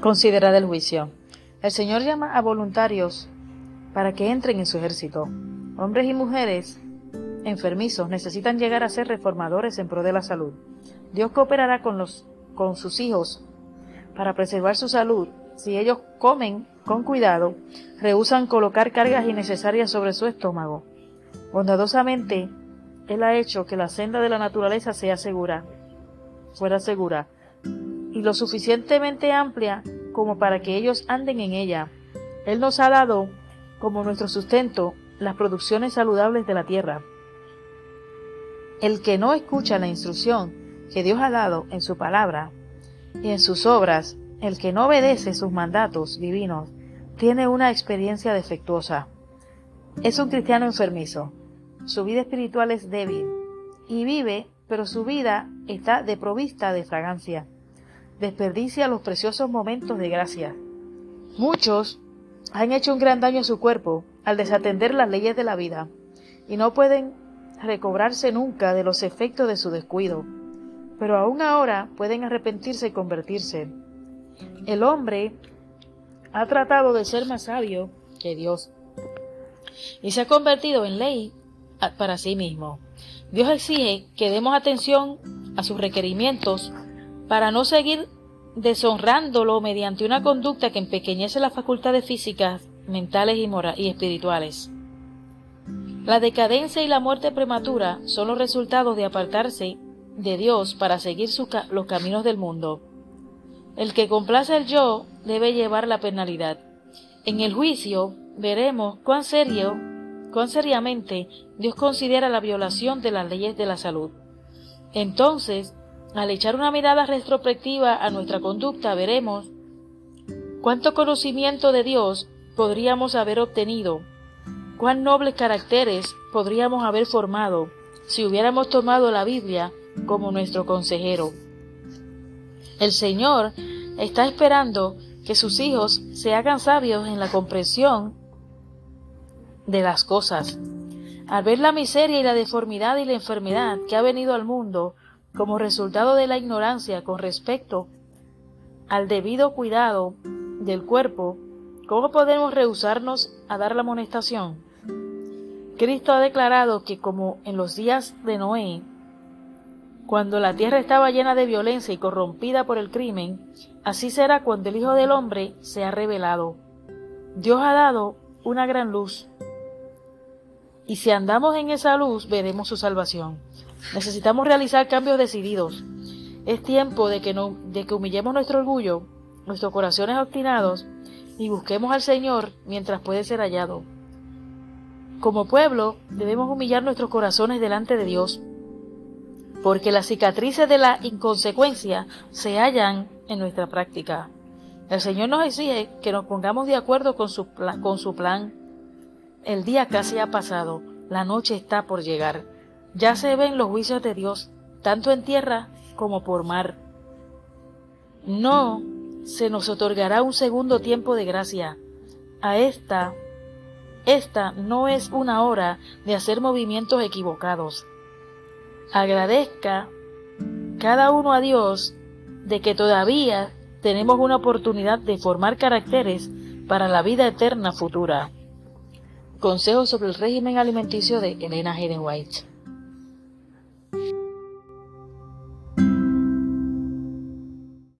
Considerad el juicio. El Señor llama a voluntarios para que entren en su ejército. Hombres y mujeres enfermizos necesitan llegar a ser reformadores en pro de la salud. Dios cooperará con, los, con sus hijos para preservar su salud si ellos comen con cuidado, rehusan colocar cargas innecesarias sobre su estómago. Bondadosamente, Él ha hecho que la senda de la naturaleza sea segura, fuera segura, y lo suficientemente amplia como para que ellos anden en ella. Él nos ha dado, como nuestro sustento, las producciones saludables de la tierra. El que no escucha la instrucción que Dios ha dado en su palabra y en sus obras, el que no obedece sus mandatos divinos, tiene una experiencia defectuosa. Es un cristiano enfermizo. Su vida espiritual es débil y vive, pero su vida está desprovista de fragancia desperdicia los preciosos momentos de gracia. Muchos han hecho un gran daño a su cuerpo al desatender las leyes de la vida y no pueden recobrarse nunca de los efectos de su descuido, pero aún ahora pueden arrepentirse y convertirse. El hombre ha tratado de ser más sabio que Dios y se ha convertido en ley para sí mismo. Dios exige que demos atención a sus requerimientos para no seguir deshonrándolo mediante una conducta que empequeñece las facultades físicas, mentales y, y espirituales. La decadencia y la muerte prematura son los resultados de apartarse de Dios para seguir los caminos del mundo. El que complace el yo debe llevar la penalidad. En el juicio veremos cuán serio, cuán seriamente Dios considera la violación de las leyes de la salud. Entonces al echar una mirada retrospectiva a nuestra conducta, veremos cuánto conocimiento de Dios podríamos haber obtenido, cuán nobles caracteres podríamos haber formado si hubiéramos tomado la Biblia como nuestro consejero. El Señor está esperando que sus hijos se hagan sabios en la comprensión de las cosas. Al ver la miseria y la deformidad y la enfermedad que ha venido al mundo, como resultado de la ignorancia con respecto al debido cuidado del cuerpo, ¿cómo podemos rehusarnos a dar la amonestación? Cristo ha declarado que como en los días de Noé, cuando la tierra estaba llena de violencia y corrompida por el crimen, así será cuando el Hijo del Hombre sea revelado. Dios ha dado una gran luz, y si andamos en esa luz veremos su salvación. Necesitamos realizar cambios decididos. Es tiempo de que, no, de que humillemos nuestro orgullo, nuestros corazones obstinados y busquemos al Señor mientras puede ser hallado. Como pueblo debemos humillar nuestros corazones delante de Dios, porque las cicatrices de la inconsecuencia se hallan en nuestra práctica. El Señor nos exige que nos pongamos de acuerdo con su, con su plan. El día casi ha pasado, la noche está por llegar. Ya se ven los juicios de Dios, tanto en tierra como por mar. No se nos otorgará un segundo tiempo de gracia. A esta, esta no es una hora de hacer movimientos equivocados. Agradezca cada uno a Dios de que todavía tenemos una oportunidad de formar caracteres para la vida eterna futura. Consejo sobre el régimen alimenticio de Elena Hayden White.